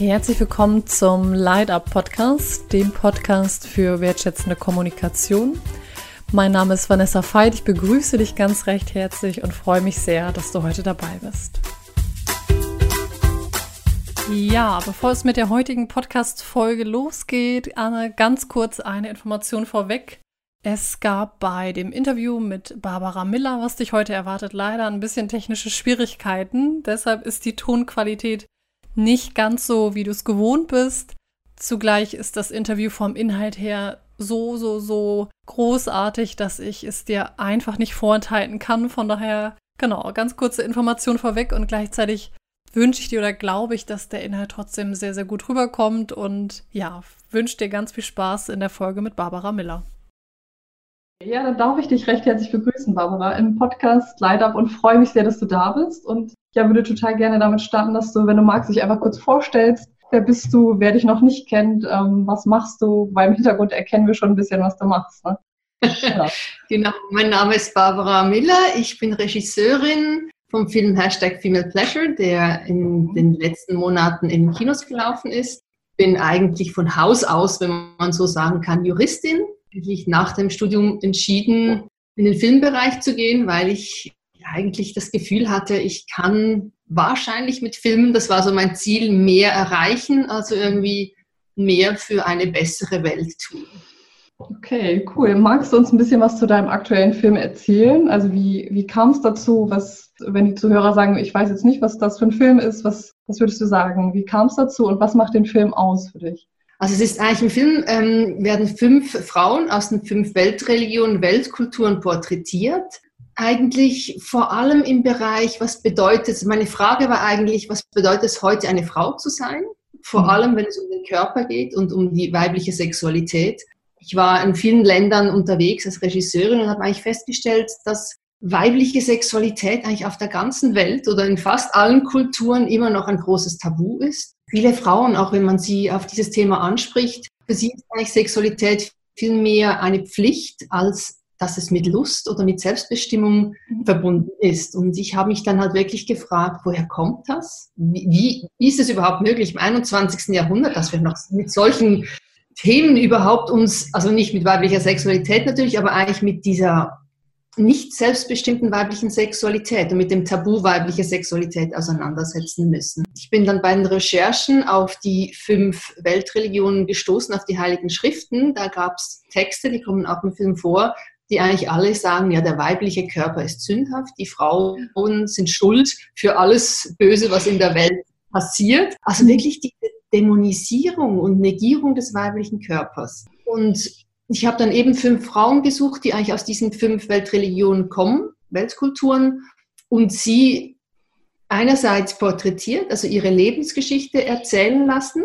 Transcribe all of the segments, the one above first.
Herzlich willkommen zum Light Up Podcast, dem Podcast für wertschätzende Kommunikation. Mein Name ist Vanessa Veit. Ich begrüße dich ganz recht herzlich und freue mich sehr, dass du heute dabei bist. Ja, bevor es mit der heutigen Podcast-Folge losgeht, Anne, ganz kurz eine Information vorweg. Es gab bei dem Interview mit Barbara Miller, was dich heute erwartet, leider ein bisschen technische Schwierigkeiten. Deshalb ist die Tonqualität nicht ganz so, wie du es gewohnt bist. Zugleich ist das Interview vom Inhalt her so, so, so großartig, dass ich es dir einfach nicht vorenthalten kann. Von daher, genau, ganz kurze Information vorweg und gleichzeitig wünsche ich dir oder glaube ich, dass der Inhalt trotzdem sehr, sehr gut rüberkommt und ja, wünsche dir ganz viel Spaß in der Folge mit Barbara Miller. Ja, dann darf ich dich recht herzlich begrüßen, Barbara, im Podcast Light Up und freue mich sehr, dass du da bist. Und ja, würde total gerne damit starten, dass du, wenn du magst, dich einfach kurz vorstellst. Wer bist du, wer dich noch nicht kennt, ähm, was machst du? Weil im Hintergrund erkennen wir schon ein bisschen, was du machst. Ne? Genau, mein Name ist Barbara Miller. Ich bin Regisseurin vom Film Hashtag Female Pleasure, der in den letzten Monaten in Kinos gelaufen ist. Bin eigentlich von Haus aus, wenn man so sagen kann, Juristin eigentlich nach dem Studium entschieden, in den Filmbereich zu gehen, weil ich eigentlich das Gefühl hatte, ich kann wahrscheinlich mit Filmen, das war so mein Ziel, mehr erreichen, also irgendwie mehr für eine bessere Welt tun. Okay, cool. Magst du uns ein bisschen was zu deinem aktuellen Film erzählen? Also wie, wie kam es dazu? Was, wenn die Zuhörer sagen, ich weiß jetzt nicht, was das für ein Film ist, was, was würdest du sagen? Wie kam es dazu und was macht den Film aus für dich? Also es ist eigentlich im Film, ähm, werden fünf Frauen aus den fünf Weltreligionen, Weltkulturen porträtiert. Eigentlich vor allem im Bereich, was bedeutet, meine Frage war eigentlich, was bedeutet es heute eine Frau zu sein? Vor mhm. allem, wenn es um den Körper geht und um die weibliche Sexualität. Ich war in vielen Ländern unterwegs als Regisseurin und habe eigentlich festgestellt, dass weibliche Sexualität eigentlich auf der ganzen Welt oder in fast allen Kulturen immer noch ein großes Tabu ist viele Frauen, auch wenn man sie auf dieses Thema anspricht, für sie ist eigentlich Sexualität viel mehr eine Pflicht, als dass es mit Lust oder mit Selbstbestimmung mhm. verbunden ist. Und ich habe mich dann halt wirklich gefragt, woher kommt das? Wie, wie ist es überhaupt möglich im 21. Jahrhundert, dass wir noch mit solchen Themen überhaupt uns, also nicht mit weiblicher Sexualität natürlich, aber eigentlich mit dieser nicht selbstbestimmten weiblichen Sexualität und mit dem Tabu weiblicher Sexualität auseinandersetzen müssen. Ich bin dann bei den Recherchen auf die fünf Weltreligionen gestoßen, auf die heiligen Schriften. Da gab es Texte, die kommen auch im Film vor, die eigentlich alle sagen, ja, der weibliche Körper ist sündhaft, die Frauen sind schuld für alles Böse, was in der Welt passiert. Also wirklich die Dämonisierung und Negierung des weiblichen Körpers. Und ich habe dann eben fünf Frauen gesucht, die eigentlich aus diesen fünf Weltreligionen kommen, Weltkulturen, und sie einerseits porträtiert, also ihre Lebensgeschichte erzählen lassen.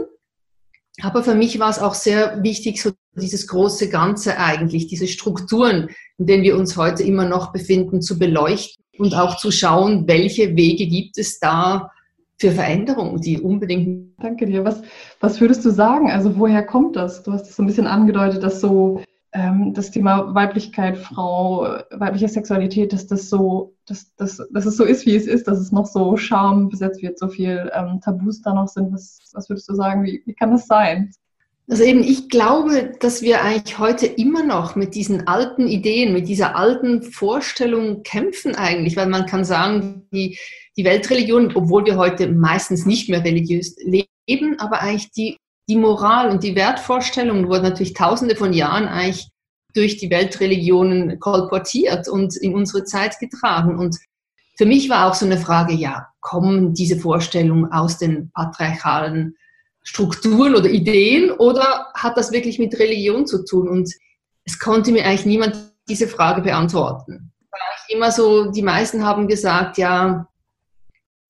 Aber für mich war es auch sehr wichtig, so dieses große Ganze eigentlich, diese Strukturen, in denen wir uns heute immer noch befinden, zu beleuchten und auch zu schauen, welche Wege gibt es da, für Veränderungen, die unbedingt. Danke dir. Was, was würdest du sagen? Also woher kommt das? Du hast es so ein bisschen angedeutet, dass so das Thema Weiblichkeit, Frau, weibliche Sexualität, dass das so, dass, dass, dass es so ist, wie es ist, dass es noch so Scham besetzt wird, so viel ähm, Tabus da noch sind. Was, was würdest du sagen? Wie, wie kann das sein? Also eben, ich glaube, dass wir eigentlich heute immer noch mit diesen alten Ideen, mit dieser alten Vorstellung kämpfen eigentlich, weil man kann sagen, die, die Weltreligion, obwohl wir heute meistens nicht mehr religiös leben, aber eigentlich die, die Moral und die Wertvorstellungen wurden natürlich tausende von Jahren eigentlich durch die Weltreligionen kolportiert und in unsere Zeit getragen. Und für mich war auch so eine Frage, ja, kommen diese Vorstellungen aus den patriarchalen Strukturen oder Ideen oder hat das wirklich mit Religion zu tun? Und es konnte mir eigentlich niemand diese Frage beantworten. Immer so, die meisten haben gesagt, ja,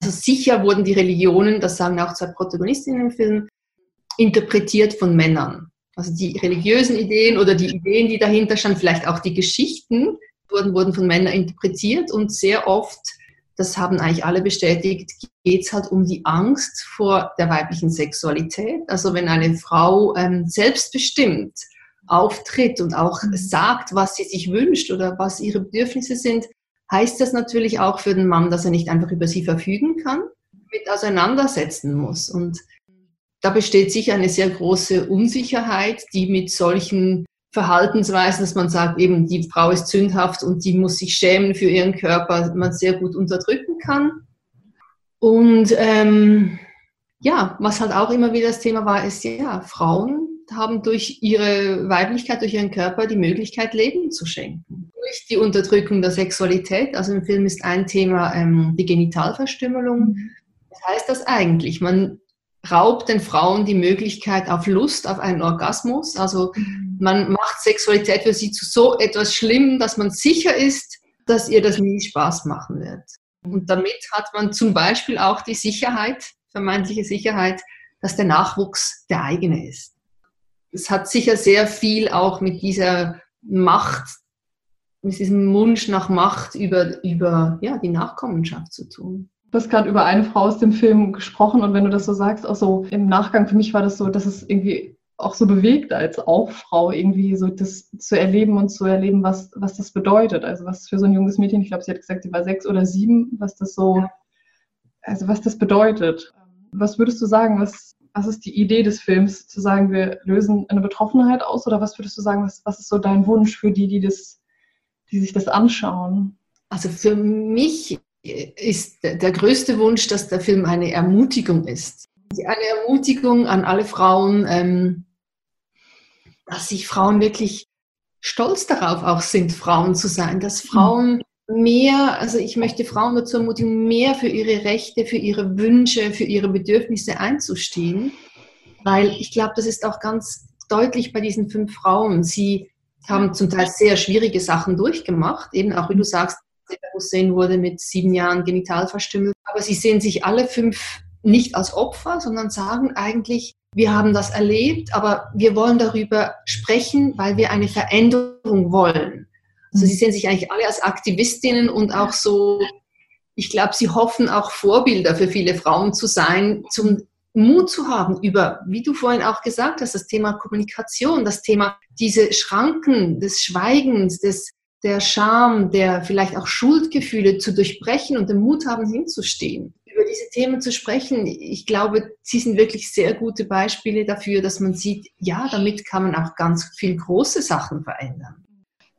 also sicher wurden die Religionen, das sagen auch zwei Protagonistinnen im Film, interpretiert von Männern. Also die religiösen Ideen oder die Ideen, die dahinter standen, vielleicht auch die Geschichten, wurden, wurden von Männern interpretiert und sehr oft, das haben eigentlich alle bestätigt, geht es halt um die Angst vor der weiblichen Sexualität. Also wenn eine Frau ähm, selbstbestimmt auftritt und auch mhm. sagt, was sie sich wünscht oder was ihre Bedürfnisse sind, heißt das natürlich auch für den Mann, dass er nicht einfach über sie verfügen kann, mit auseinandersetzen muss. Und da besteht sicher eine sehr große Unsicherheit, die mit solchen Verhaltensweisen, dass man sagt, eben die Frau ist sündhaft und die muss sich schämen für ihren Körper, man sehr gut unterdrücken kann. Und ähm, ja, was halt auch immer wieder das Thema war, ist ja, Frauen haben durch ihre Weiblichkeit, durch ihren Körper die Möglichkeit, Leben zu schenken. Durch die Unterdrückung der Sexualität, also im Film ist ein Thema ähm, die Genitalverstümmelung. Mhm. Was heißt das eigentlich? Man raubt den Frauen die Möglichkeit auf Lust, auf einen Orgasmus. Also man macht Sexualität für sie zu so etwas Schlimm, dass man sicher ist, dass ihr das nie Spaß machen wird. Und damit hat man zum Beispiel auch die Sicherheit, vermeintliche Sicherheit, dass der Nachwuchs der eigene ist. Es hat sicher sehr viel auch mit dieser Macht, mit diesem Wunsch nach Macht über, über ja, die Nachkommenschaft zu tun. Du hast gerade über eine Frau aus dem Film gesprochen und wenn du das so sagst, auch so im Nachgang, für mich war das so, dass es irgendwie auch so bewegt als auch Frau, irgendwie so das zu erleben und zu erleben, was, was das bedeutet. Also was für so ein junges Mädchen, ich glaube, sie hat gesagt, sie war sechs oder sieben, was das so, also was das bedeutet. Was würdest du sagen, was, was ist die Idee des Films, zu sagen, wir lösen eine Betroffenheit aus? Oder was würdest du sagen, was, was ist so dein Wunsch für die, die, das, die sich das anschauen? Also für mich ist der größte Wunsch, dass der Film eine Ermutigung ist. Eine Ermutigung an alle Frauen, ähm, dass sich Frauen wirklich stolz darauf auch sind, Frauen zu sein, dass Frauen mehr, also ich möchte Frauen dazu ermutigen, mehr für ihre Rechte, für ihre Wünsche, für ihre Bedürfnisse einzustehen, weil ich glaube, das ist auch ganz deutlich bei diesen fünf Frauen. Sie haben zum Teil sehr schwierige Sachen durchgemacht, eben auch wie du sagst, Hussein wurde mit sieben Jahren genital verstümmelt. Aber sie sehen sich alle fünf nicht als Opfer, sondern sagen eigentlich, wir haben das erlebt, aber wir wollen darüber sprechen, weil wir eine Veränderung wollen. Also sie sehen sich eigentlich alle als Aktivistinnen und auch so, ich glaube, sie hoffen auch Vorbilder für viele Frauen zu sein, zum Mut zu haben über, wie du vorhin auch gesagt hast, das Thema Kommunikation, das Thema diese Schranken des Schweigens, des der Scham, der vielleicht auch Schuldgefühle zu durchbrechen und den Mut haben, hinzustehen. Über diese Themen zu sprechen, ich glaube, sie sind wirklich sehr gute Beispiele dafür, dass man sieht, ja, damit kann man auch ganz viel große Sachen verändern.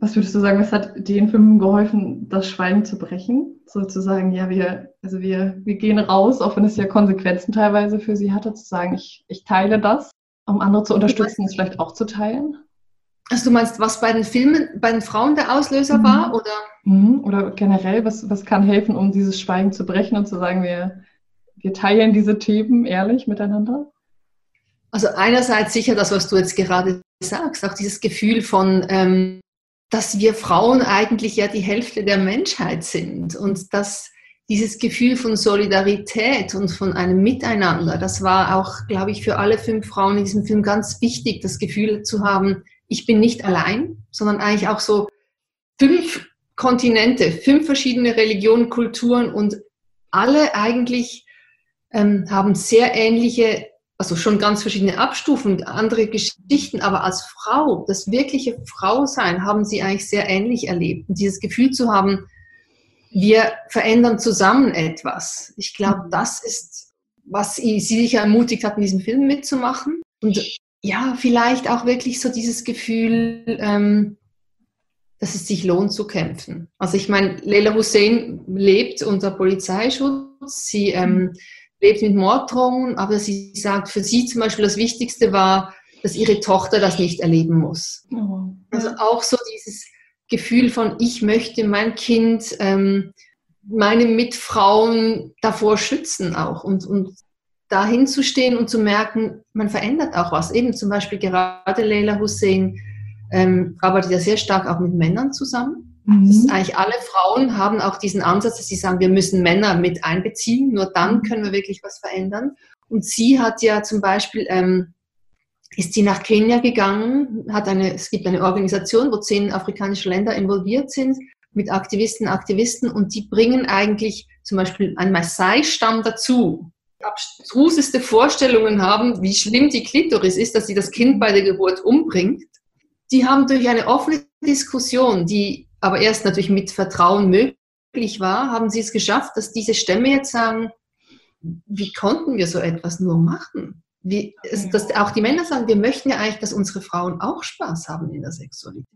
Was würdest du sagen, was hat den Filmen geholfen, das Schweigen zu brechen? Sozusagen, ja, wir, also wir, wir gehen raus, auch wenn es ja Konsequenzen teilweise für sie hatte, zu sagen, ich, ich teile das, um andere zu unterstützen, es vielleicht auch zu teilen? Also du meinst, was bei den Filmen, bei den Frauen der Auslöser mhm. war? Oder? Mhm. oder generell, was, was kann helfen, um dieses Schweigen zu brechen und zu sagen, wir, wir teilen diese Themen ehrlich miteinander? Also einerseits sicher das, was du jetzt gerade sagst, auch dieses Gefühl von, ähm, dass wir Frauen eigentlich ja die Hälfte der Menschheit sind und dass dieses Gefühl von Solidarität und von einem Miteinander, das war auch, glaube ich, für alle fünf Frauen in diesem Film ganz wichtig, das Gefühl zu haben, ich bin nicht allein, sondern eigentlich auch so fünf Kontinente, fünf verschiedene Religionen, Kulturen und alle eigentlich ähm, haben sehr ähnliche, also schon ganz verschiedene Abstufen, andere Geschichten, aber als Frau, das wirkliche Frausein haben sie eigentlich sehr ähnlich erlebt. Und dieses Gefühl zu haben, wir verändern zusammen etwas. Ich glaube, das ist, was sie sicher ermutigt hat, in diesem Film mitzumachen. Und ja, vielleicht auch wirklich so dieses Gefühl, ähm, dass es sich lohnt zu kämpfen. Also ich meine, Leila Hussein lebt unter Polizeischutz, sie ähm, lebt mit Morddrohungen, aber sie sagt, für sie zum Beispiel das Wichtigste war, dass ihre Tochter das nicht erleben muss. Oh, ja. Also auch so dieses Gefühl von, ich möchte mein Kind, ähm, meine Mitfrauen davor schützen auch und, und dahin zu stehen und zu merken, man verändert auch was. Eben zum Beispiel gerade Leila Hussein ähm, arbeitet ja sehr stark auch mit Männern zusammen. Mhm. Das ist eigentlich alle Frauen haben auch diesen Ansatz, dass sie sagen, wir müssen Männer mit einbeziehen, nur dann mhm. können wir wirklich was verändern. Und sie hat ja zum Beispiel, ähm, ist sie nach Kenia gegangen, hat eine, es gibt eine Organisation, wo zehn afrikanische Länder involviert sind, mit Aktivisten, Aktivisten, und die bringen eigentlich zum Beispiel einen Maasai-Stamm dazu abstruseste Vorstellungen haben, wie schlimm die Klitoris ist, dass sie das Kind bei der Geburt umbringt. Die haben durch eine offene Diskussion, die aber erst natürlich mit Vertrauen möglich war, haben sie es geschafft, dass diese Stämme jetzt sagen, wie konnten wir so etwas nur machen? Wie, dass auch die Männer sagen, wir möchten ja eigentlich, dass unsere Frauen auch Spaß haben in der Sexualität.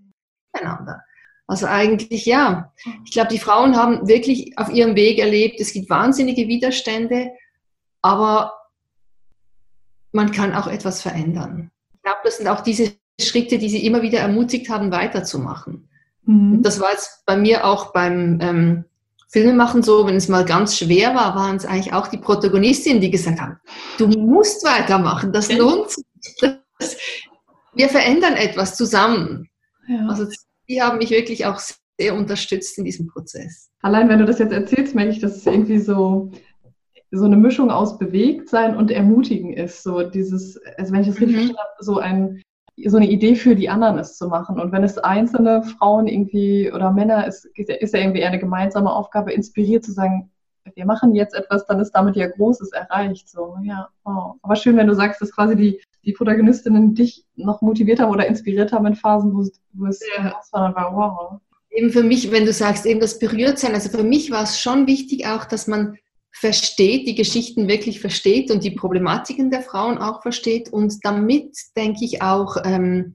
Miteinander. Also eigentlich ja. Ich glaube, die Frauen haben wirklich auf ihrem Weg erlebt, es gibt wahnsinnige Widerstände, aber man kann auch etwas verändern. Ich glaube, das sind auch diese Schritte, die sie immer wieder ermutigt haben, weiterzumachen. Mhm. Das war jetzt bei mir auch beim ähm, Filmemachen so, wenn es mal ganz schwer war, waren es eigentlich auch die Protagonistinnen, die gesagt haben, du musst weitermachen, das lohnt sich. Das, wir verändern etwas zusammen. Ja. Also die haben mich wirklich auch sehr unterstützt in diesem Prozess. Allein wenn du das jetzt erzählst, merke ich, dass es irgendwie so, so eine Mischung aus bewegt sein und ermutigen ist. So dieses, also wenn ich das richtig mhm. verstanden habe, so ein so eine Idee für die anderen ist zu machen. Und wenn es einzelne Frauen irgendwie oder Männer ist, ist ja irgendwie eher eine gemeinsame Aufgabe, inspiriert zu sagen, wir machen jetzt etwas, dann ist damit ja Großes erreicht. So, ja, wow. Aber schön, wenn du sagst, dass quasi die, die Protagonistinnen dich noch motiviert haben oder inspiriert haben in Phasen, wo, wo es ja. herausfordernd war. Wow. Eben für mich, wenn du sagst, eben das berührt sein, also für mich war es schon wichtig auch, dass man versteht, die Geschichten wirklich versteht und die Problematiken der Frauen auch versteht und damit, denke ich, auch ähm,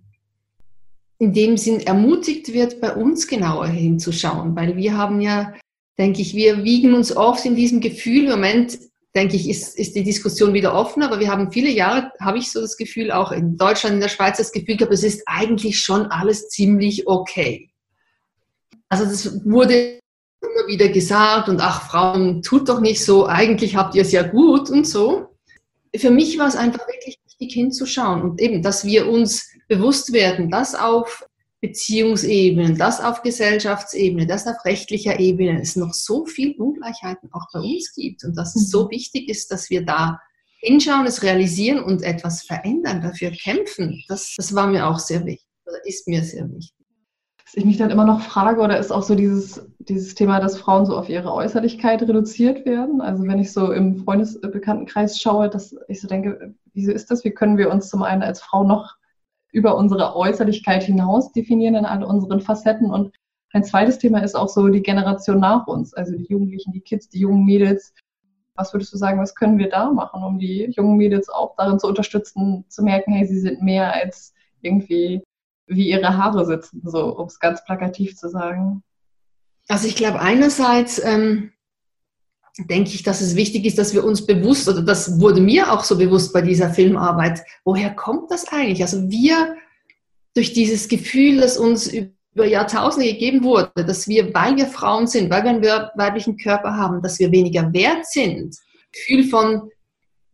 in dem Sinn ermutigt wird, bei uns genauer hinzuschauen, weil wir haben ja, denke ich, wir wiegen uns oft in diesem Gefühl, im Moment, denke ich, ist, ist die Diskussion wieder offen, aber wir haben viele Jahre, habe ich so das Gefühl, auch in Deutschland, in der Schweiz das Gefühl gehabt, es ist eigentlich schon alles ziemlich okay. Also das wurde immer wieder gesagt und ach, Frauen, tut doch nicht so, eigentlich habt ihr es ja gut und so. Für mich war es einfach wirklich wichtig hinzuschauen und eben, dass wir uns bewusst werden, dass auf Beziehungsebene, dass auf Gesellschaftsebene, dass auf rechtlicher Ebene es noch so viel Ungleichheiten auch bei uns gibt und dass es so mhm. wichtig ist, dass wir da hinschauen, es realisieren und etwas verändern, dafür kämpfen. Das, das war mir auch sehr wichtig oder ist mir sehr wichtig ich mich dann immer noch frage, oder ist auch so dieses, dieses Thema, dass Frauen so auf ihre Äußerlichkeit reduziert werden? Also wenn ich so im Freundesbekanntenkreis schaue, dass ich so denke, wieso ist das? Wie können wir uns zum einen als Frau noch über unsere Äußerlichkeit hinaus definieren in all unseren Facetten? Und ein zweites Thema ist auch so die Generation nach uns, also die Jugendlichen, die Kids, die jungen Mädels. Was würdest du sagen, was können wir da machen, um die jungen Mädels auch darin zu unterstützen, zu merken, hey, sie sind mehr als irgendwie wie ihre Haare sitzen, so um es ganz plakativ zu sagen. Also ich glaube einerseits ähm, denke ich, dass es wichtig ist, dass wir uns bewusst, oder das wurde mir auch so bewusst bei dieser Filmarbeit, woher kommt das eigentlich? Also wir durch dieses Gefühl, das uns über Jahrtausende gegeben wurde, dass wir, weil wir Frauen sind, weil wir einen weiblichen Körper haben, dass wir weniger wert sind, Gefühl von,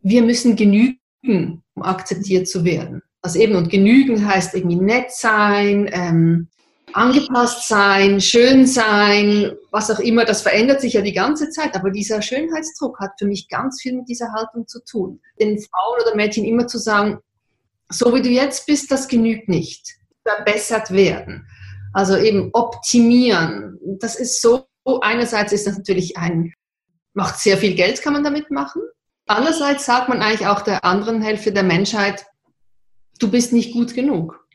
wir müssen genügen, um akzeptiert zu werden. Also eben, und genügen heißt irgendwie nett sein, ähm, angepasst sein, schön sein, was auch immer, das verändert sich ja die ganze Zeit. Aber dieser Schönheitsdruck hat für mich ganz viel mit dieser Haltung zu tun. Den Frauen oder Mädchen immer zu sagen, so wie du jetzt bist, das genügt nicht. Verbessert werden. Also eben optimieren. Das ist so, einerseits ist das natürlich ein, macht sehr viel Geld, kann man damit machen. Andererseits sagt man eigentlich auch der anderen Hälfte der Menschheit, du bist nicht gut genug.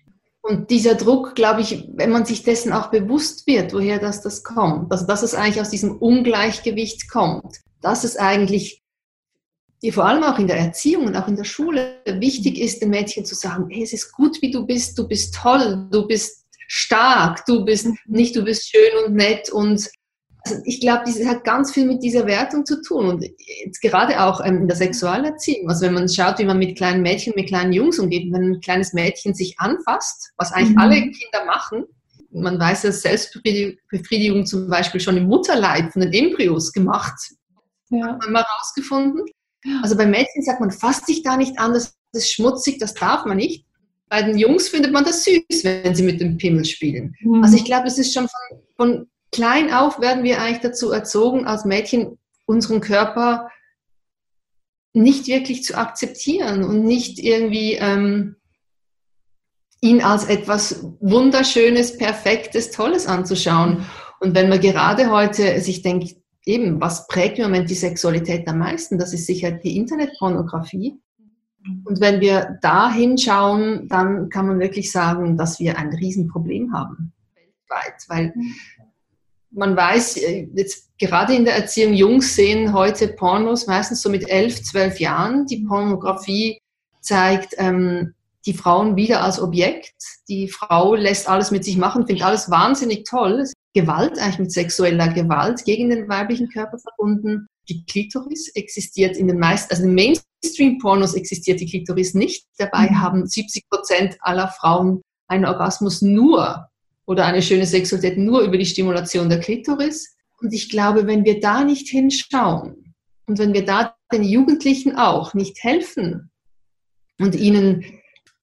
Und dieser Druck, glaube ich, wenn man sich dessen auch bewusst wird, woher das, das kommt, also dass es eigentlich aus diesem Ungleichgewicht kommt, dass es eigentlich die vor allem auch in der Erziehung und auch in der Schule wichtig ist, den Mädchen zu sagen, hey, es ist gut, wie du bist, du bist toll, du bist stark, du bist nicht, du bist schön und nett und also ich glaube, das hat ganz viel mit dieser Wertung zu tun und jetzt gerade auch ähm, in der Sexualerziehung. Also wenn man schaut, wie man mit kleinen Mädchen, mit kleinen Jungs umgeht, wenn ein kleines Mädchen sich anfasst, was eigentlich mhm. alle Kinder machen, man weiß, dass Selbstbefriedigung zum Beispiel schon im Mutterleib von den Embryos gemacht, ja. hat man mal rausgefunden. Also bei Mädchen sagt man, fass dich da nicht an, das ist schmutzig, das darf man nicht. Bei den Jungs findet man das süß, wenn sie mit dem Pimmel spielen. Mhm. Also ich glaube, das ist schon von, von klein auf werden wir eigentlich dazu erzogen, als Mädchen unseren Körper nicht wirklich zu akzeptieren und nicht irgendwie ähm, ihn als etwas Wunderschönes, Perfektes, Tolles anzuschauen. Und wenn man gerade heute sich denkt, eben, was prägt im Moment die Sexualität am meisten? Das ist sicher die Internetpornografie. Und wenn wir da hinschauen, dann kann man wirklich sagen, dass wir ein Riesenproblem haben weltweit, weil man weiß, äh, jetzt gerade in der Erziehung, Jungs sehen heute Pornos meistens so mit elf, zwölf Jahren. Die Pornografie zeigt ähm, die Frauen wieder als Objekt. Die Frau lässt alles mit sich machen, findet alles wahnsinnig toll. Gewalt, eigentlich mit sexueller Gewalt gegen den weiblichen Körper verbunden. Die Klitoris existiert in den meisten, also in den Mainstream-Pornos existiert die Klitoris nicht. Dabei mhm. haben 70 Prozent aller Frauen einen Orgasmus nur oder eine schöne Sexualität nur über die Stimulation der Klitoris. Und ich glaube, wenn wir da nicht hinschauen und wenn wir da den Jugendlichen auch nicht helfen und ihnen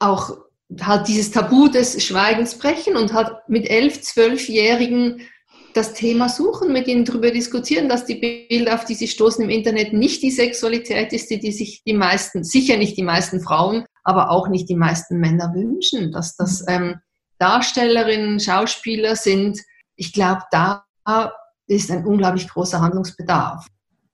auch halt dieses Tabu des Schweigens brechen und halt mit elf, zwölfjährigen das Thema suchen, mit ihnen darüber diskutieren, dass die Bilder, auf die sie stoßen im Internet, nicht die Sexualität ist, die, die sich die meisten, sicher nicht die meisten Frauen, aber auch nicht die meisten Männer wünschen, dass das ähm, Darstellerinnen, Schauspieler sind. Ich glaube, da ist ein unglaublich großer Handlungsbedarf.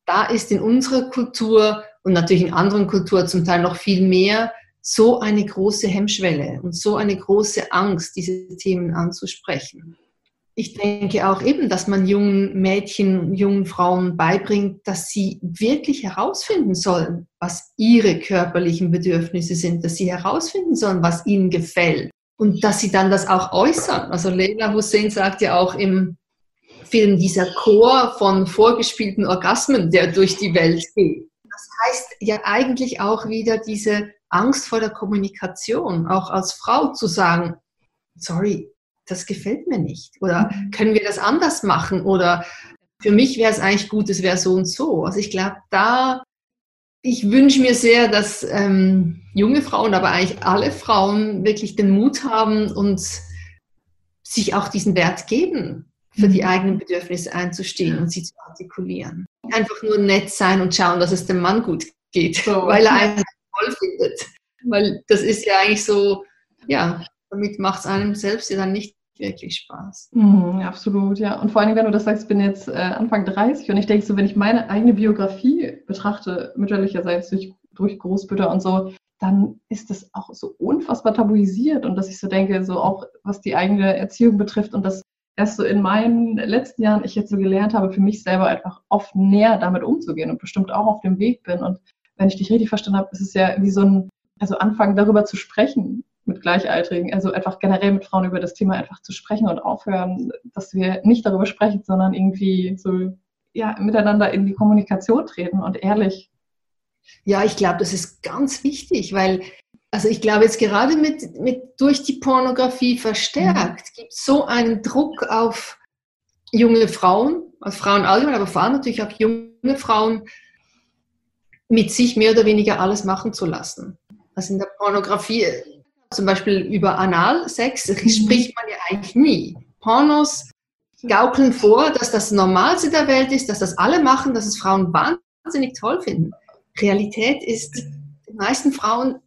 Da ist in unserer Kultur und natürlich in anderen Kulturen zum Teil noch viel mehr so eine große Hemmschwelle und so eine große Angst, diese Themen anzusprechen. Ich denke auch eben, dass man jungen Mädchen, jungen Frauen beibringt, dass sie wirklich herausfinden sollen, was ihre körperlichen Bedürfnisse sind, dass sie herausfinden sollen, was ihnen gefällt und dass sie dann das auch äußern. Also Leila Hussein sagt ja auch im Film dieser Chor von vorgespielten Orgasmen, der durch die Welt geht. Das heißt ja eigentlich auch wieder diese Angst vor der Kommunikation, auch als Frau zu sagen, sorry, das gefällt mir nicht. Oder können wir das anders machen? Oder für mich wäre es eigentlich gut, es wäre so und so. Also ich glaube, da, ich wünsche mir sehr, dass ähm, junge Frauen, aber eigentlich alle Frauen wirklich den Mut haben und sich auch diesen Wert geben, für die mhm. eigenen Bedürfnisse einzustehen und sie zu artikulieren. Einfach nur nett sein und schauen, dass es dem Mann gut geht, so. weil er einen toll findet. Weil das ist ja eigentlich so, ja, damit macht es einem selbst ja dann nicht wirklich Spaß. Mhm, absolut, ja. Und vor allem, wenn du das sagst, ich bin jetzt äh, Anfang 30 und ich denke so, wenn ich meine eigene Biografie betrachte, mütterlicherseits durch, durch Großmütter und so, dann ist das auch so unfassbar tabuisiert und dass ich so denke, so auch was die eigene Erziehung betrifft und das erst so in meinen letzten Jahren ich jetzt so gelernt habe, für mich selber einfach oft näher damit umzugehen und bestimmt auch auf dem Weg bin. Und wenn ich dich richtig verstanden habe, ist es ja wie so ein, also anfangen darüber zu sprechen mit Gleichaltrigen, also einfach generell mit Frauen über das Thema einfach zu sprechen und aufhören, dass wir nicht darüber sprechen, sondern irgendwie so ja, miteinander in die Kommunikation treten und ehrlich. Ja, ich glaube, das ist ganz wichtig, weil also ich glaube jetzt gerade mit, mit durch die Pornografie verstärkt mhm. gibt es so einen Druck auf junge Frauen, auf Frauen allgemein, aber vor allem natürlich auf junge Frauen, mit sich mehr oder weniger alles machen zu lassen. Also in der Pornografie, zum Beispiel über Analsex, mhm. spricht man ja eigentlich nie. Pornos gaukeln vor, dass das Normalste der Welt ist, dass das alle machen, dass es Frauen wahnsinnig toll finden. Realität ist, die meisten Frauen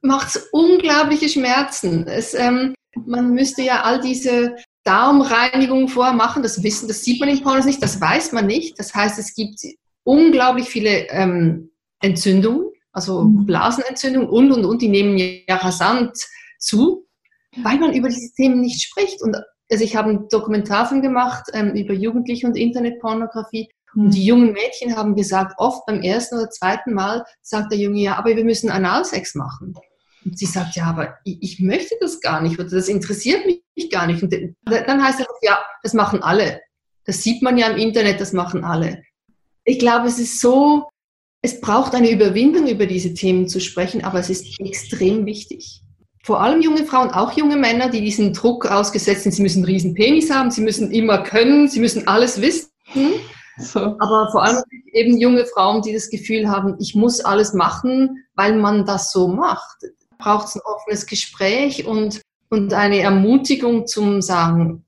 macht es unglaubliche Schmerzen. Es, ähm, man müsste ja all diese Darmreinigung vormachen, das wissen, das sieht man in Pornos nicht, das weiß man nicht. Das heißt, es gibt unglaublich viele ähm, Entzündungen, also mhm. Blasenentzündungen und, und, und, die nehmen ja rasant zu, weil man über diese Themen nicht spricht. Und also ich habe einen Dokumentarfilm gemacht ähm, über Jugendliche und Internetpornografie und die jungen Mädchen haben gesagt, oft beim ersten oder zweiten Mal sagt der Junge, ja, aber wir müssen Analsex machen. Und sie sagt, ja, aber ich, ich möchte das gar nicht oder das interessiert mich gar nicht. Und dann heißt es, ja, das machen alle. Das sieht man ja im Internet, das machen alle. Ich glaube, es ist so, es braucht eine Überwindung, über diese Themen zu sprechen, aber es ist extrem wichtig. Vor allem junge Frauen, auch junge Männer, die diesen Druck ausgesetzt sind, sie müssen einen riesen Penis haben, sie müssen immer können, sie müssen alles wissen. So. Aber vor allem eben junge Frauen, die das Gefühl haben, ich muss alles machen, weil man das so macht. Braucht es ein offenes Gespräch und, und eine Ermutigung zum Sagen,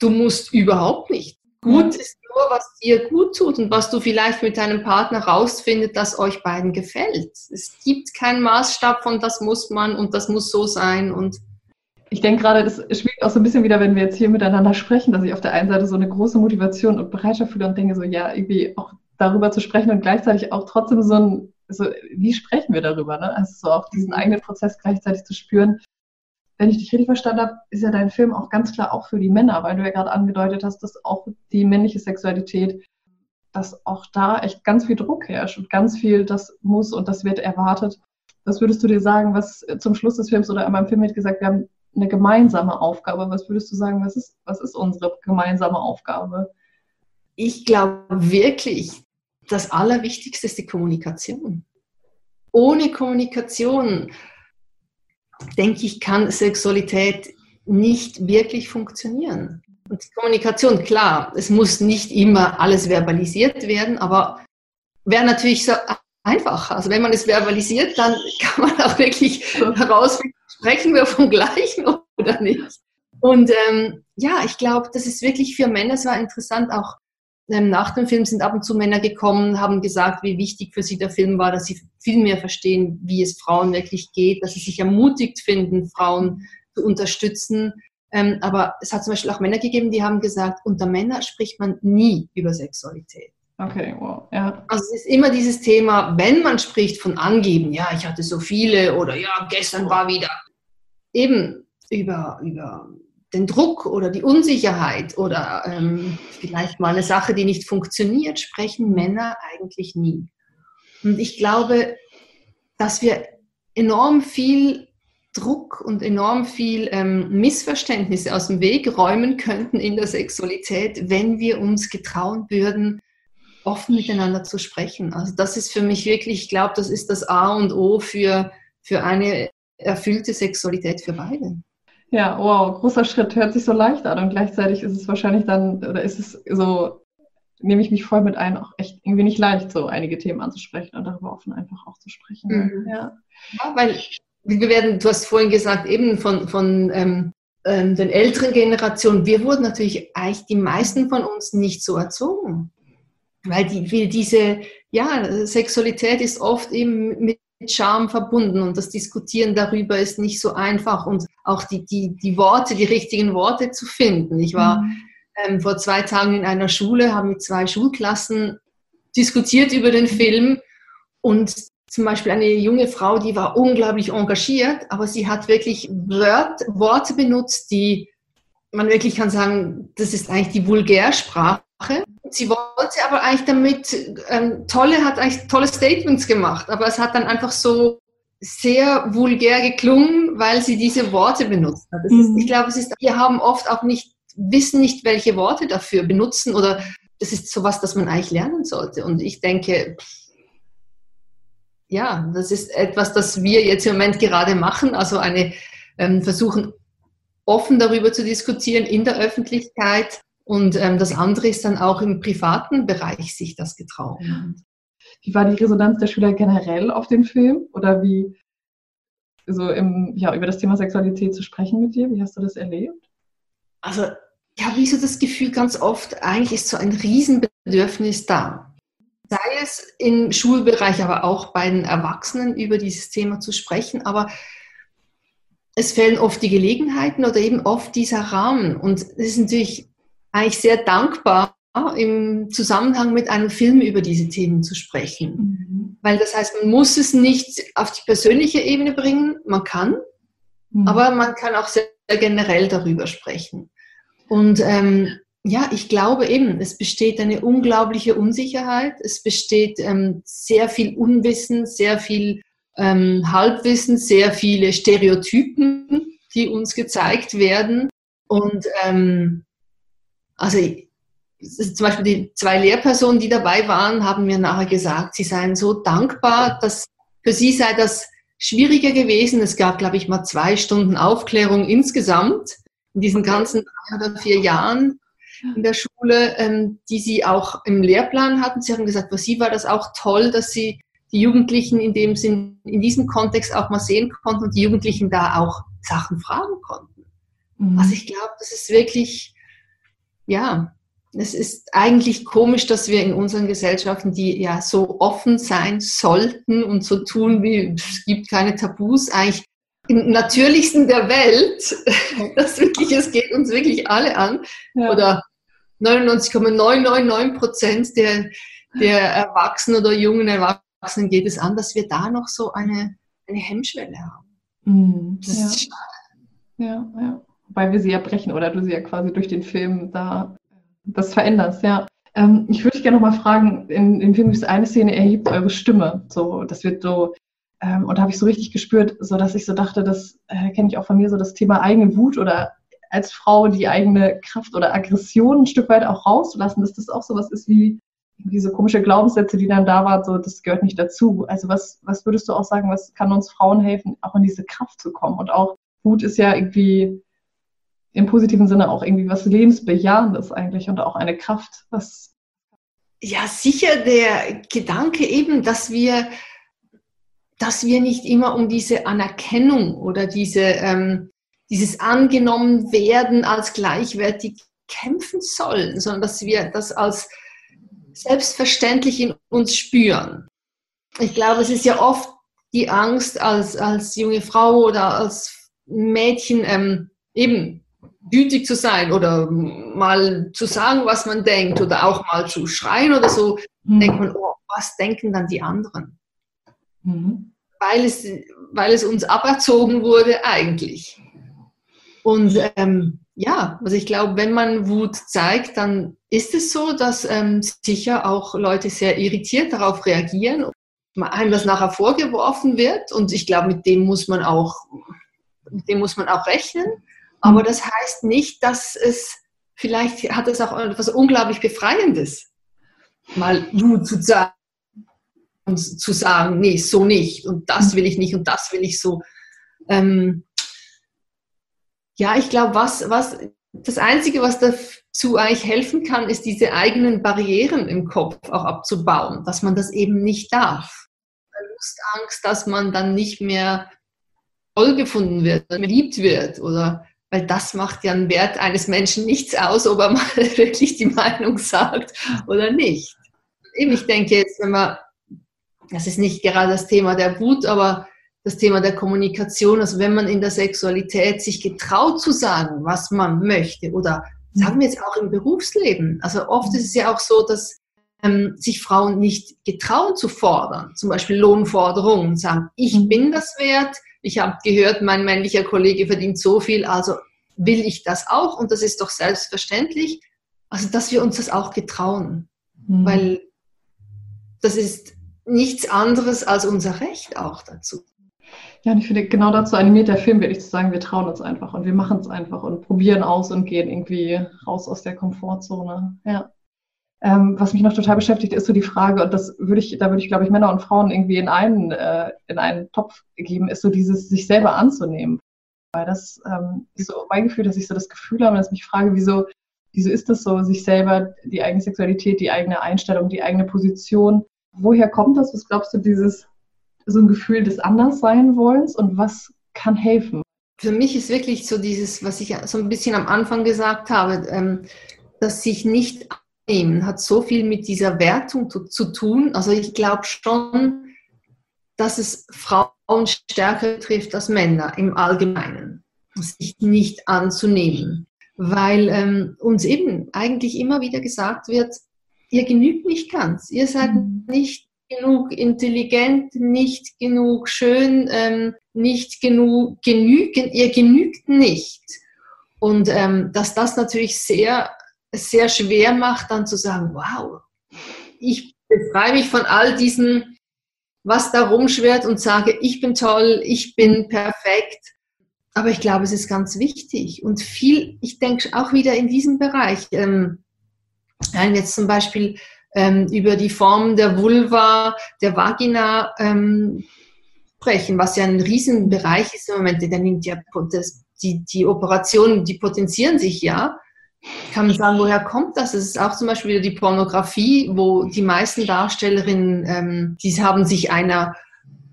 du musst überhaupt nicht. Gut ist nur, was dir gut tut und was du vielleicht mit deinem Partner rausfindet, das euch beiden gefällt. Es gibt keinen Maßstab von das muss man und das muss so sein und ich denke gerade, das spielt auch so ein bisschen wieder, wenn wir jetzt hier miteinander sprechen, dass ich auf der einen Seite so eine große Motivation und Bereitschaft fühle und denke so, ja, irgendwie auch darüber zu sprechen und gleichzeitig auch trotzdem so ein, so, wie sprechen wir darüber, ne? Also so auch diesen eigenen Prozess gleichzeitig zu spüren. Wenn ich dich richtig verstanden habe, ist ja dein Film auch ganz klar auch für die Männer, weil du ja gerade angedeutet hast, dass auch die männliche Sexualität, dass auch da echt ganz viel Druck herrscht und ganz viel, das muss und das wird erwartet Was würdest du dir sagen, was zum Schluss des Films oder einmal im Film wird gesagt, wir haben eine gemeinsame Aufgabe. Was würdest du sagen, was ist, was ist unsere gemeinsame Aufgabe? Ich glaube wirklich, das Allerwichtigste ist die Kommunikation. Ohne Kommunikation, denke ich, kann Sexualität nicht wirklich funktionieren. Und Kommunikation, klar, es muss nicht immer alles verbalisiert werden, aber wäre natürlich so einfacher. Also wenn man es verbalisiert, dann kann man auch wirklich herausfinden, sprechen wir vom Gleichen oder nicht. Und ähm, ja, ich glaube, das ist wirklich für Männer, es war interessant, auch nach dem Film sind ab und zu Männer gekommen, haben gesagt, wie wichtig für sie der Film war, dass sie viel mehr verstehen, wie es Frauen wirklich geht, dass sie sich ermutigt finden, Frauen zu unterstützen. Ähm, aber es hat zum Beispiel auch Männer gegeben, die haben gesagt, unter Männern spricht man nie über Sexualität. Okay, wow, ja. Also es ist immer dieses Thema, wenn man spricht von angeben, ja, ich hatte so viele oder ja, gestern war wieder. Eben über, über den Druck oder die Unsicherheit oder ähm, vielleicht mal eine Sache, die nicht funktioniert, sprechen Männer eigentlich nie. Und ich glaube, dass wir enorm viel Druck und enorm viel ähm, Missverständnisse aus dem Weg räumen könnten in der Sexualität, wenn wir uns getrauen würden, offen miteinander zu sprechen. Also das ist für mich wirklich, ich glaube, das ist das A und O für, für eine erfüllte Sexualität für beide. Ja, wow, großer Schritt, hört sich so leicht an und gleichzeitig ist es wahrscheinlich dann, oder ist es so, nehme ich mich voll mit ein, auch echt irgendwie nicht leicht, so einige Themen anzusprechen und darüber offen einfach auch zu sprechen. Mhm. Ja. ja, weil wir werden, du hast vorhin gesagt, eben von, von ähm, ähm, den älteren Generationen, wir wurden natürlich eigentlich die meisten von uns nicht so erzogen. Weil die, diese, ja, Sexualität ist oft eben mit Charme verbunden und das Diskutieren darüber ist nicht so einfach und auch die, die, die Worte, die richtigen Worte zu finden. Ich war mhm. ähm, vor zwei Tagen in einer Schule, habe mit zwei Schulklassen diskutiert über den Film und zum Beispiel eine junge Frau, die war unglaublich engagiert, aber sie hat wirklich Wort, Worte benutzt, die man wirklich kann sagen, das ist eigentlich die Vulgärsprache. Sie wollte aber eigentlich damit, ähm, tolle, hat eigentlich tolle Statements gemacht, aber es hat dann einfach so sehr vulgär geklungen, weil sie diese Worte benutzt hat. Mhm. Ist, ich glaube, es ist, wir haben oft auch nicht, wissen nicht, welche Worte dafür benutzen oder das ist sowas, das man eigentlich lernen sollte. Und ich denke, ja, das ist etwas, das wir jetzt im Moment gerade machen, also eine ähm, versuchen offen darüber zu diskutieren in der Öffentlichkeit, und ähm, das andere ist dann auch im privaten Bereich sich das getrauen. Wie war die Resonanz der Schüler generell auf den Film? Oder wie, so im, ja, über das Thema Sexualität zu sprechen mit dir? Wie hast du das erlebt? Also, ich habe wie so das Gefühl, ganz oft, eigentlich ist so ein Riesenbedürfnis da. Sei es im Schulbereich, aber auch bei den Erwachsenen über dieses Thema zu sprechen. Aber es fehlen oft die Gelegenheiten oder eben oft dieser Rahmen. Und es ist natürlich eigentlich sehr dankbar, im Zusammenhang mit einem Film über diese Themen zu sprechen. Mhm. Weil das heißt, man muss es nicht auf die persönliche Ebene bringen, man kann, mhm. aber man kann auch sehr, generell darüber sprechen. Und ähm, ja, ich glaube eben, es besteht eine unglaubliche Unsicherheit, es besteht ähm, sehr viel Unwissen, sehr viel ähm, Halbwissen, sehr viele Stereotypen, die uns gezeigt werden. Und ähm, also zum Beispiel die zwei Lehrpersonen, die dabei waren, haben mir nachher gesagt, sie seien so dankbar, dass für sie sei das schwieriger gewesen. Es gab, glaube ich, mal zwei Stunden Aufklärung insgesamt in diesen ganzen drei oder vier Jahren in der Schule, ähm, die sie auch im Lehrplan hatten. Sie haben gesagt, für sie war das auch toll, dass sie die Jugendlichen in dem Sinn, in diesem Kontext auch mal sehen konnten und die Jugendlichen da auch Sachen fragen konnten. Mhm. Also ich glaube, das ist wirklich ja, es ist eigentlich komisch, dass wir in unseren Gesellschaften, die ja so offen sein sollten und so tun, wie es gibt keine Tabus, eigentlich im natürlichsten der Welt, das wirklich, es geht uns wirklich alle an, ja. oder 99,999 Prozent der, der Erwachsenen oder jungen Erwachsenen geht es an, dass wir da noch so eine, eine Hemmschwelle haben. Mhm. Das ja. ist schade. Ja, ja weil wir sie ja brechen oder du sie ja quasi durch den Film da das veränderst, ja. Ähm, ich würde dich gerne nochmal fragen, in, dem Film gibt es eine Szene, erhebt eure Stimme. So, das wird so, Ähm, und da habe ich so richtig gespürt, so dass ich so dachte, das äh, kenne ich auch von mir, so das Thema eigene Wut oder als Frau die eigene Kraft oder Aggression ein Stück weit auch rauszulassen, dass das auch so was ist wie diese komische Glaubenssätze, die dann da waren, so das gehört nicht dazu. Also was, was würdest du auch sagen, was kann uns Frauen helfen, auch in diese Kraft zu kommen? Und auch Wut ist ja irgendwie im positiven Sinne auch irgendwie was Lebensbejahendes eigentlich und auch eine Kraft, was ja, sicher der Gedanke eben, dass wir, dass wir nicht immer um diese Anerkennung oder diese, ähm, dieses angenommen werden als gleichwertig kämpfen sollen, sondern dass wir das als selbstverständlich in uns spüren. Ich glaube, es ist ja oft die Angst als, als junge Frau oder als Mädchen ähm, eben gütig zu sein oder mal zu sagen, was man denkt oder auch mal zu schreien oder so, mhm. denkt man, oh, was denken dann die anderen? Mhm. Weil, es, weil es uns aberzogen wurde eigentlich. Und ähm, ja, also ich glaube, wenn man Wut zeigt, dann ist es so, dass ähm, sicher auch Leute sehr irritiert darauf reagieren, einem das nachher vorgeworfen wird. Und ich glaube, mit dem muss man auch, mit dem muss man auch rechnen. Aber das heißt nicht, dass es, vielleicht hat es auch etwas unglaublich Befreiendes, mal Wut zu sagen zu sagen, nee, so nicht und das will ich nicht und das will ich so. Ähm, ja, ich glaube, was, was, das Einzige, was dazu eigentlich helfen kann, ist diese eigenen Barrieren im Kopf auch abzubauen, dass man das eben nicht darf. Verlustangst, dass man dann nicht mehr toll gefunden wird, geliebt wird oder weil das macht ja einen Wert eines Menschen nichts aus, ob er mal wirklich die Meinung sagt oder nicht. Eben, ich denke jetzt, wenn man, das ist nicht gerade das Thema der Wut, aber das Thema der Kommunikation, also wenn man in der Sexualität sich getraut zu sagen, was man möchte oder sagen wir jetzt auch im Berufsleben. Also oft ist es ja auch so, dass ähm, sich Frauen nicht getrauen zu fordern, zum Beispiel Lohnforderungen, sagen, ich mhm. bin das wert, ich habe gehört, mein männlicher Kollege verdient so viel, also will ich das auch und das ist doch selbstverständlich. Also, dass wir uns das auch getrauen, mhm. weil das ist nichts anderes als unser Recht auch dazu. Ja, und ich finde, genau dazu animiert der Film wirklich zu sagen, wir trauen uns einfach und wir machen es einfach und probieren aus und gehen irgendwie raus aus der Komfortzone. Ja. Ähm, was mich noch total beschäftigt, ist so die Frage, und das würde ich, da würde ich, glaube ich, Männer und Frauen irgendwie in einen, äh, in einen Topf geben, ist so dieses, sich selber anzunehmen. Weil das ähm, ist so mein Gefühl, dass ich so das Gefühl habe, dass ich mich frage, wieso, wieso ist das so, sich selber, die eigene Sexualität, die eigene Einstellung, die eigene Position, woher kommt das? Was glaubst du, dieses, so ein Gefühl des Anderssein-Wollens und was kann helfen? Für mich ist wirklich so dieses, was ich so ein bisschen am Anfang gesagt habe, ähm, dass sich nicht Nehmen hat so viel mit dieser Wertung zu, zu tun. Also ich glaube schon, dass es Frauen stärker trifft als Männer im Allgemeinen, sich nicht anzunehmen, weil ähm, uns eben eigentlich immer wieder gesagt wird, ihr genügt nicht ganz, ihr seid mhm. nicht genug intelligent, nicht genug schön, ähm, nicht genug genügend, ihr genügt nicht. Und ähm, dass das natürlich sehr sehr schwer macht, dann zu sagen, wow, ich befreie mich von all diesen, was da rumschwert und sage, ich bin toll, ich bin perfekt. Aber ich glaube, es ist ganz wichtig und viel, ich denke auch wieder in diesem Bereich, ähm, jetzt zum Beispiel ähm, über die Form der Vulva, der Vagina ähm, sprechen, was ja ein Riesenbereich ist im Moment, der nimmt ja, das, die, die Operationen, die potenzieren sich ja kann man sagen, woher kommt das? Es ist auch zum Beispiel wieder die Pornografie, wo die meisten Darstellerinnen, ähm, die haben sich einer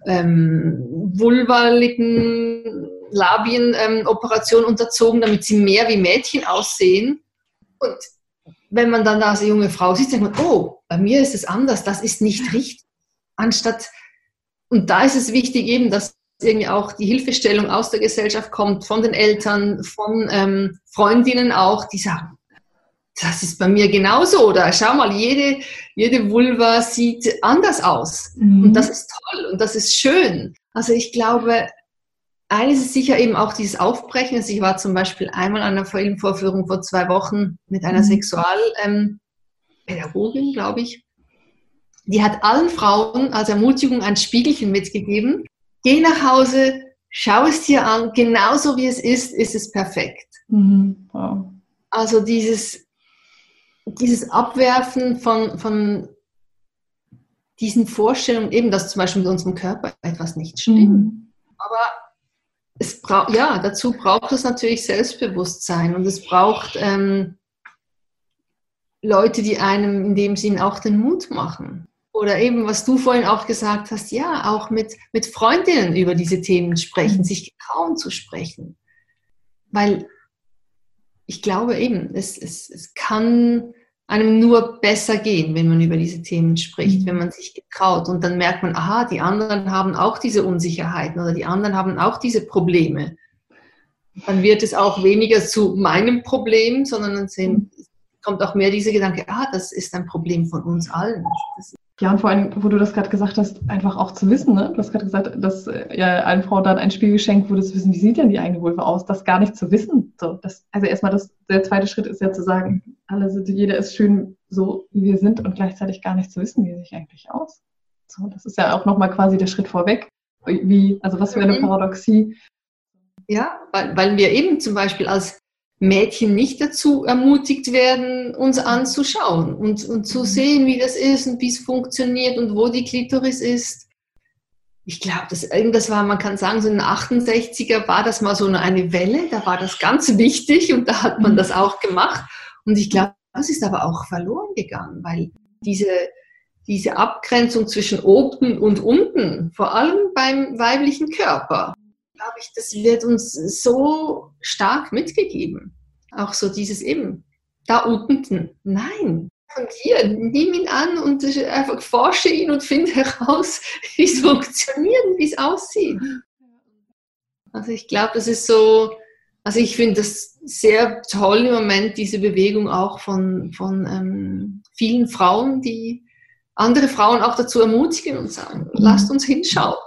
ähm, vulvaligen Labien-Operation ähm, unterzogen, damit sie mehr wie Mädchen aussehen. Und wenn man dann da als junge Frau sieht, denkt man, oh, bei mir ist es anders, das ist nicht richtig. Anstatt, und da ist es wichtig eben, dass irgendwie auch die Hilfestellung aus der Gesellschaft kommt, von den Eltern, von ähm, Freundinnen auch, die sagen, das ist bei mir genauso. Oder schau mal, jede, jede Vulva sieht anders aus. Mhm. Und das ist toll und das ist schön. Also ich glaube, eines ist sicher eben auch dieses Aufbrechen. Also ich war zum Beispiel einmal an einer Filmvorführung vor zwei Wochen mit einer mhm. Sexualpädagogin, ähm, glaube ich. Die hat allen Frauen als Ermutigung ein Spiegelchen mitgegeben geh nach Hause, schau es dir an, genauso wie es ist, ist es perfekt. Mhm. Wow. Also dieses, dieses Abwerfen von, von diesen Vorstellungen, eben, dass zum Beispiel mit unserem Körper etwas nicht stimmt. Mhm. Aber es braucht, ja, dazu braucht es natürlich Selbstbewusstsein und es braucht ähm, Leute, die einem in dem Sinn auch den Mut machen. Oder eben, was du vorhin auch gesagt hast, ja, auch mit, mit Freundinnen über diese Themen sprechen, mhm. sich getrauen zu sprechen. Weil ich glaube eben, es, es, es kann einem nur besser gehen, wenn man über diese Themen spricht, mhm. wenn man sich getraut. Und dann merkt man, aha, die anderen haben auch diese Unsicherheiten oder die anderen haben auch diese Probleme. Dann wird es auch weniger zu meinem Problem, sondern dann sehen, kommt auch mehr dieser Gedanke, ah, das ist ein Problem von uns allen. Ja, und vor allem, wo du das gerade gesagt hast, einfach auch zu wissen, ne? Du hast gerade gesagt, dass äh, ja eine Frau dann ein Spiel geschenkt wurde, zu wissen, wie sieht denn die eigene Vulva aus, das gar nicht zu wissen. So, das, also erstmal das, der zweite Schritt ist ja zu sagen, alle sind, jeder ist schön so, wie wir sind und gleichzeitig gar nicht zu wissen, wie sich eigentlich aus. So, das ist ja auch nochmal quasi der Schritt vorweg. Wie, also was für eine mhm. Paradoxie. Ja, weil, weil wir eben zum Beispiel als Mädchen nicht dazu ermutigt werden, uns anzuschauen und, und zu mhm. sehen, wie das ist und wie es funktioniert und wo die Klitoris ist. Ich glaube, das, das war, man kann sagen, so in den 68er war das mal so eine Welle, da war das ganz wichtig und da hat man mhm. das auch gemacht. Und ich glaube, das ist aber auch verloren gegangen, weil diese, diese Abgrenzung zwischen oben und unten, vor allem beim weiblichen Körper, glaube ich, das wird uns so stark mitgegeben. Auch so dieses eben, da unten, nein, von dir, nimm ihn an und einfach forsche ihn und finde heraus, wie es funktioniert wie es aussieht. Also ich glaube, das ist so, also ich finde das sehr toll im Moment, diese Bewegung auch von, von ähm, vielen Frauen, die andere Frauen auch dazu ermutigen und sagen, lasst uns hinschauen.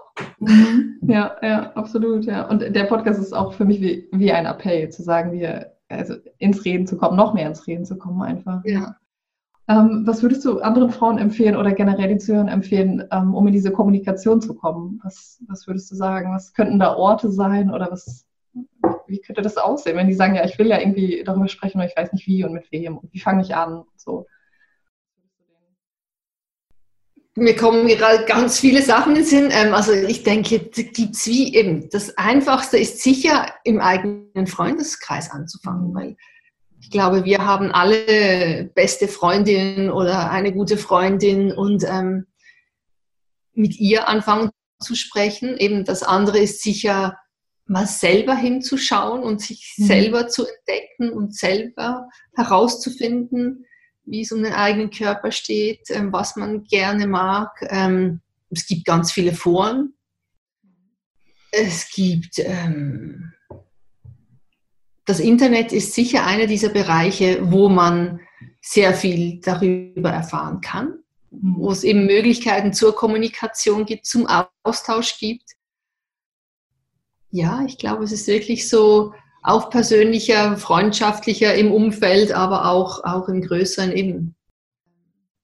Mhm. Ja, ja, absolut, ja. Und der Podcast ist auch für mich wie, wie ein Appell, zu sagen, wir, also ins Reden zu kommen, noch mehr ins Reden zu kommen einfach. Ja. Ähm, was würdest du anderen Frauen empfehlen oder generell den Zuhörern empfehlen, ähm, um in diese Kommunikation zu kommen? Was, was würdest du sagen? Was könnten da Orte sein oder was, wie könnte das aussehen, wenn die sagen, ja, ich will ja irgendwie darüber sprechen, aber ich weiß nicht wie und mit wem und wie fange ich an und so? Mir kommen gerade ganz viele Sachen in den Sinn. Ähm, also ich denke, gibt's wie eben. Das Einfachste ist sicher im eigenen Freundeskreis anzufangen, weil ich glaube, wir haben alle beste Freundin oder eine gute Freundin und ähm, mit ihr anfangen zu sprechen. Eben das andere ist sicher mal selber hinzuschauen und sich mhm. selber zu entdecken und selber herauszufinden, wie es um den eigenen Körper steht, ähm, was man gerne mag. Ähm, es gibt ganz viele Foren. Es gibt ähm, das Internet ist sicher einer dieser Bereiche, wo man sehr viel darüber erfahren kann, wo es eben Möglichkeiten zur Kommunikation gibt, zum Austausch gibt. Ja, ich glaube, es ist wirklich so, auf persönlicher, freundschaftlicher im Umfeld, aber auch, auch im größeren eben.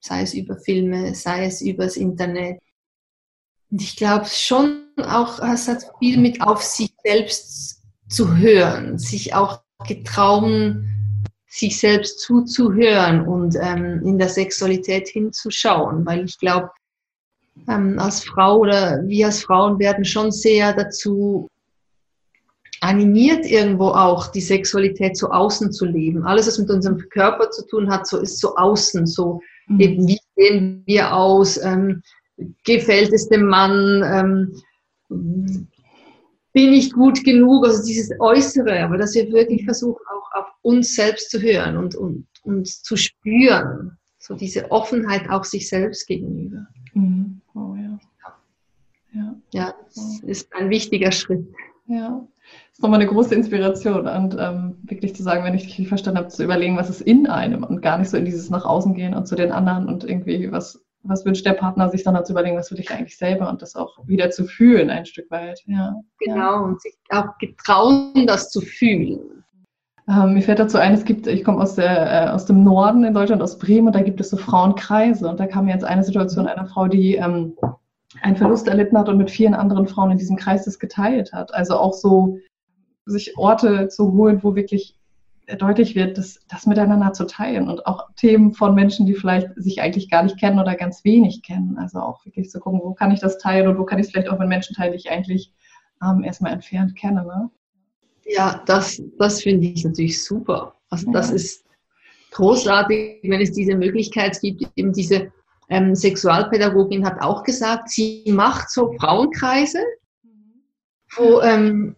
Sei es über Filme, sei es übers Internet. Und ich glaube schon auch, es hat viel mit auf sich selbst zu hören, sich auch getrauen, sich selbst zuzuhören und ähm, in der Sexualität hinzuschauen, weil ich glaube, ähm, als Frau oder wir als Frauen werden schon sehr dazu animiert irgendwo auch, die Sexualität so außen zu leben. Alles, was mit unserem Körper zu tun hat, so ist so außen, so mhm. eben, wie sehen wir aus, ähm, gefällt es dem Mann, ähm, bin ich gut genug, also dieses Äußere, aber dass wir wirklich versuchen, auch auf uns selbst zu hören und, und, und zu spüren, so diese Offenheit auch sich selbst gegenüber. Mhm. Oh, ja. Ja, ja das ist ein wichtiger Schritt. Ja, das ist nochmal eine große Inspiration und ähm, wirklich zu sagen, wenn ich dich richtig verstanden habe, zu überlegen, was ist in einem und gar nicht so in dieses nach außen gehen und zu den anderen und irgendwie, was, was wünscht der Partner, sich dann zu überlegen, was will ich eigentlich selber und das auch wieder zu fühlen ein Stück weit. Ja, genau, ja. und sich auch getrauen, das zu fühlen. Ähm, mir fällt dazu ein, es gibt, ich komme aus, der, äh, aus dem Norden in Deutschland, aus Bremen, und da gibt es so Frauenkreise. Und da kam jetzt eine Situation einer Frau, die ähm, einen Verlust erlitten hat und mit vielen anderen Frauen in diesem Kreis das geteilt hat. Also auch so sich Orte zu holen, wo wirklich deutlich wird, das, das miteinander zu teilen und auch Themen von Menschen, die vielleicht sich eigentlich gar nicht kennen oder ganz wenig kennen. Also auch wirklich zu gucken, wo kann ich das teilen und wo kann ich es vielleicht auch mit Menschen teilen, die ich eigentlich ähm, erstmal entfernt kenne. Ne? Ja, das, das finde ich natürlich super. Also ja. das ist großartig, wenn es diese Möglichkeit gibt, eben diese ähm, Sexualpädagogin hat auch gesagt, sie macht so Frauenkreise, wo ähm,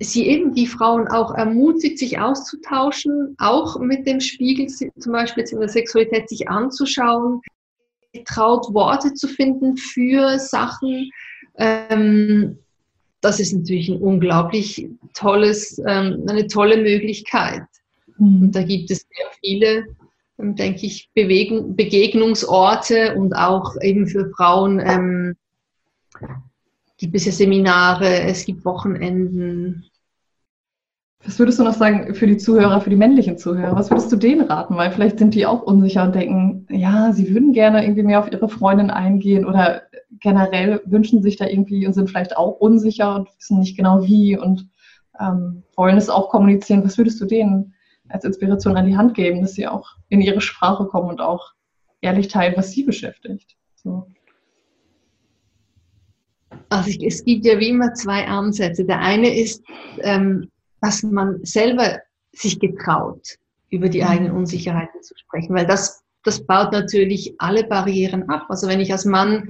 sie eben die Frauen auch ermutigt, sich auszutauschen, auch mit dem Spiegel zum Beispiel in der Sexualität sich anzuschauen, traut Worte zu finden für Sachen. Ähm, das ist natürlich ein unglaublich tolles, ähm, eine tolle Möglichkeit. Mhm. Und da gibt es sehr viele, ähm, denke ich, Bewegen, Begegnungsorte und auch eben für Frauen ähm, gibt es ja Seminare, es gibt Wochenenden. Was würdest du noch sagen für die Zuhörer, für die männlichen Zuhörer? Was würdest du denen raten? Weil vielleicht sind die auch unsicher und denken, ja, sie würden gerne irgendwie mehr auf ihre Freundin eingehen oder generell wünschen sich da irgendwie und sind vielleicht auch unsicher und wissen nicht genau wie und ähm, wollen es auch kommunizieren. Was würdest du denen als Inspiration an die Hand geben, dass sie auch in ihre Sprache kommen und auch ehrlich teilen, was sie beschäftigt? So. Also es gibt ja wie immer zwei Ansätze. Der eine ist, ähm, dass man selber sich getraut, über die mhm. eigenen Unsicherheiten zu sprechen, weil das, das baut natürlich alle Barrieren ab. Also wenn ich als Mann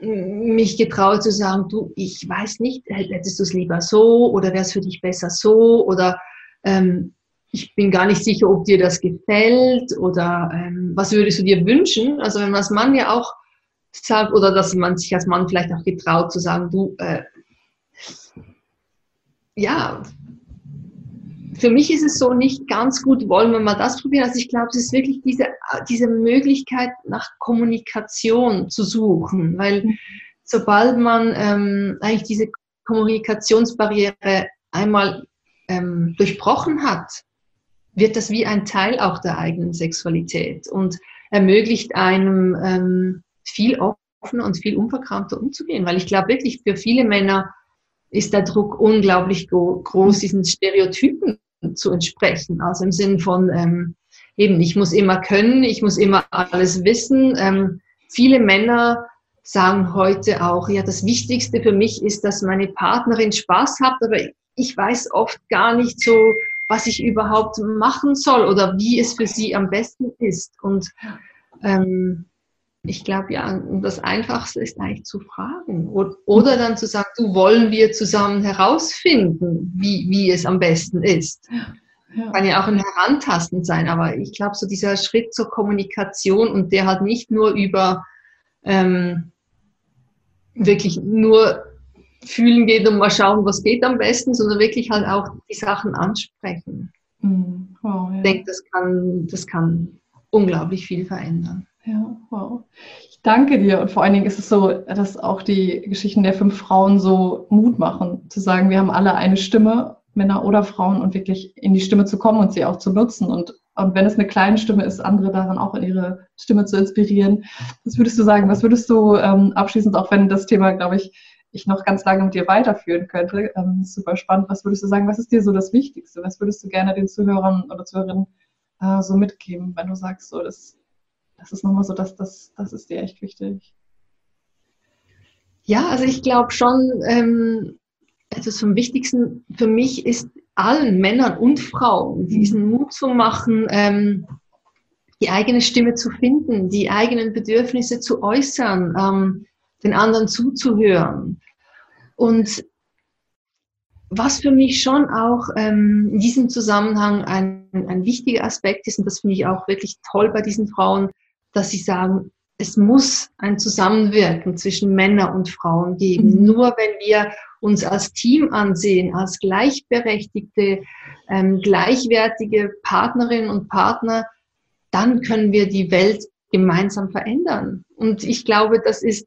mich getraut zu sagen, du, ich weiß nicht, hättest du es lieber so oder wäre es für dich besser so oder ähm, ich bin gar nicht sicher, ob dir das gefällt oder ähm, was würdest du dir wünschen? Also wenn man als Mann ja auch sagt, oder dass man sich als Mann vielleicht auch getraut zu sagen, du, äh, ja, für mich ist es so nicht ganz gut, wollen wir mal das probieren. Also ich glaube, es ist wirklich diese, diese Möglichkeit nach Kommunikation zu suchen, weil sobald man ähm, eigentlich diese Kommunikationsbarriere einmal ähm, durchbrochen hat, wird das wie ein Teil auch der eigenen Sexualität und ermöglicht einem ähm, viel offener und viel unverkrampter umzugehen. Weil ich glaube wirklich, für viele Männer ist der Druck unglaublich groß, diesen Stereotypen zu entsprechen. Also im Sinn von ähm, eben, ich muss immer können, ich muss immer alles wissen. Ähm, viele Männer sagen heute auch, ja, das Wichtigste für mich ist, dass meine Partnerin Spaß hat, aber ich weiß oft gar nicht so, was ich überhaupt machen soll oder wie es für sie am besten ist. Und ähm, ich glaube, ja, das Einfachste ist eigentlich zu fragen oder dann zu sagen, du wollen wir zusammen herausfinden, wie, wie es am besten ist. Ja. Kann ja auch ein Herantasten sein, aber ich glaube, so dieser Schritt zur Kommunikation und der halt nicht nur über ähm, wirklich nur fühlen geht und mal schauen, was geht am besten, sondern wirklich halt auch die Sachen ansprechen. Mhm. Wow, ja. Ich denke, das kann, das kann unglaublich viel verändern. Ja, wow. Ich danke dir. Und vor allen Dingen ist es so, dass auch die Geschichten der fünf Frauen so Mut machen, zu sagen, wir haben alle eine Stimme, Männer oder Frauen, und wirklich in die Stimme zu kommen und sie auch zu nutzen. Und, und wenn es eine kleine Stimme ist, andere daran auch in ihre Stimme zu inspirieren. Was würdest du sagen? Was würdest du ähm, abschließend, auch wenn das Thema, glaube ich, ich noch ganz lange mit dir weiterführen könnte, ähm, super spannend. Was würdest du sagen? Was ist dir so das Wichtigste? Was würdest du gerne den Zuhörern oder Zuhörerinnen äh, so mitgeben, wenn du sagst, so das das ist nochmal so, dass das, das ist dir echt wichtig. Ja, also ich glaube schon, ähm, etwas vom Wichtigsten für mich ist allen Männern und Frauen diesen Mut zu machen, ähm, die eigene Stimme zu finden, die eigenen Bedürfnisse zu äußern, ähm, den anderen zuzuhören. Und was für mich schon auch ähm, in diesem Zusammenhang ein, ein wichtiger Aspekt ist, und das finde ich auch wirklich toll bei diesen Frauen, dass sie sagen, es muss ein Zusammenwirken zwischen Männern und Frauen geben. Mhm. Nur wenn wir uns als Team ansehen, als gleichberechtigte, ähm, gleichwertige Partnerinnen und Partner, dann können wir die Welt gemeinsam verändern. Und ich glaube, das ist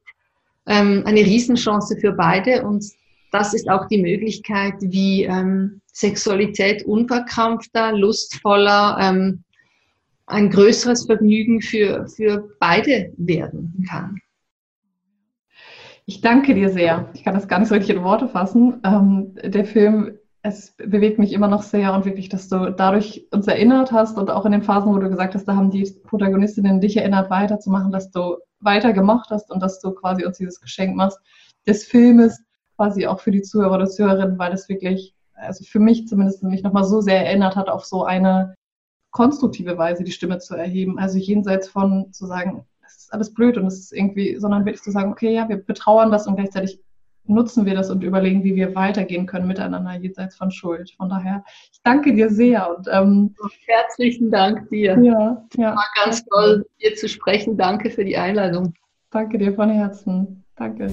ähm, eine Riesenchance für beide und das ist auch die Möglichkeit, wie ähm, Sexualität unverkrampfter, lustvoller, ähm, ein größeres Vergnügen für, für beide werden kann. Ich danke dir sehr. Ich kann das gar nicht so richtig in Worte fassen. Ähm, der Film, es bewegt mich immer noch sehr und wirklich, dass du dadurch uns erinnert hast und auch in den Phasen, wo du gesagt hast, da haben die Protagonistinnen dich erinnert, weiterzumachen, dass du weitergemacht hast und dass du quasi uns dieses Geschenk machst des Filmes, quasi auch für die Zuhörer oder Zuhörerinnen, weil es wirklich, also für mich zumindest mich nochmal so sehr erinnert hat, auf so eine konstruktive Weise die Stimme zu erheben. Also jenseits von zu sagen, das ist alles blöd und es ist irgendwie, sondern wirklich zu sagen, okay, ja, wir betrauern das und gleichzeitig nutzen wir das und überlegen, wie wir weitergehen können miteinander jenseits von Schuld. Von daher, ich danke dir sehr und ähm, herzlichen Dank dir. Ja, ja. War ganz toll, dir zu sprechen. Danke für die Einladung. Danke dir von Herzen. Danke.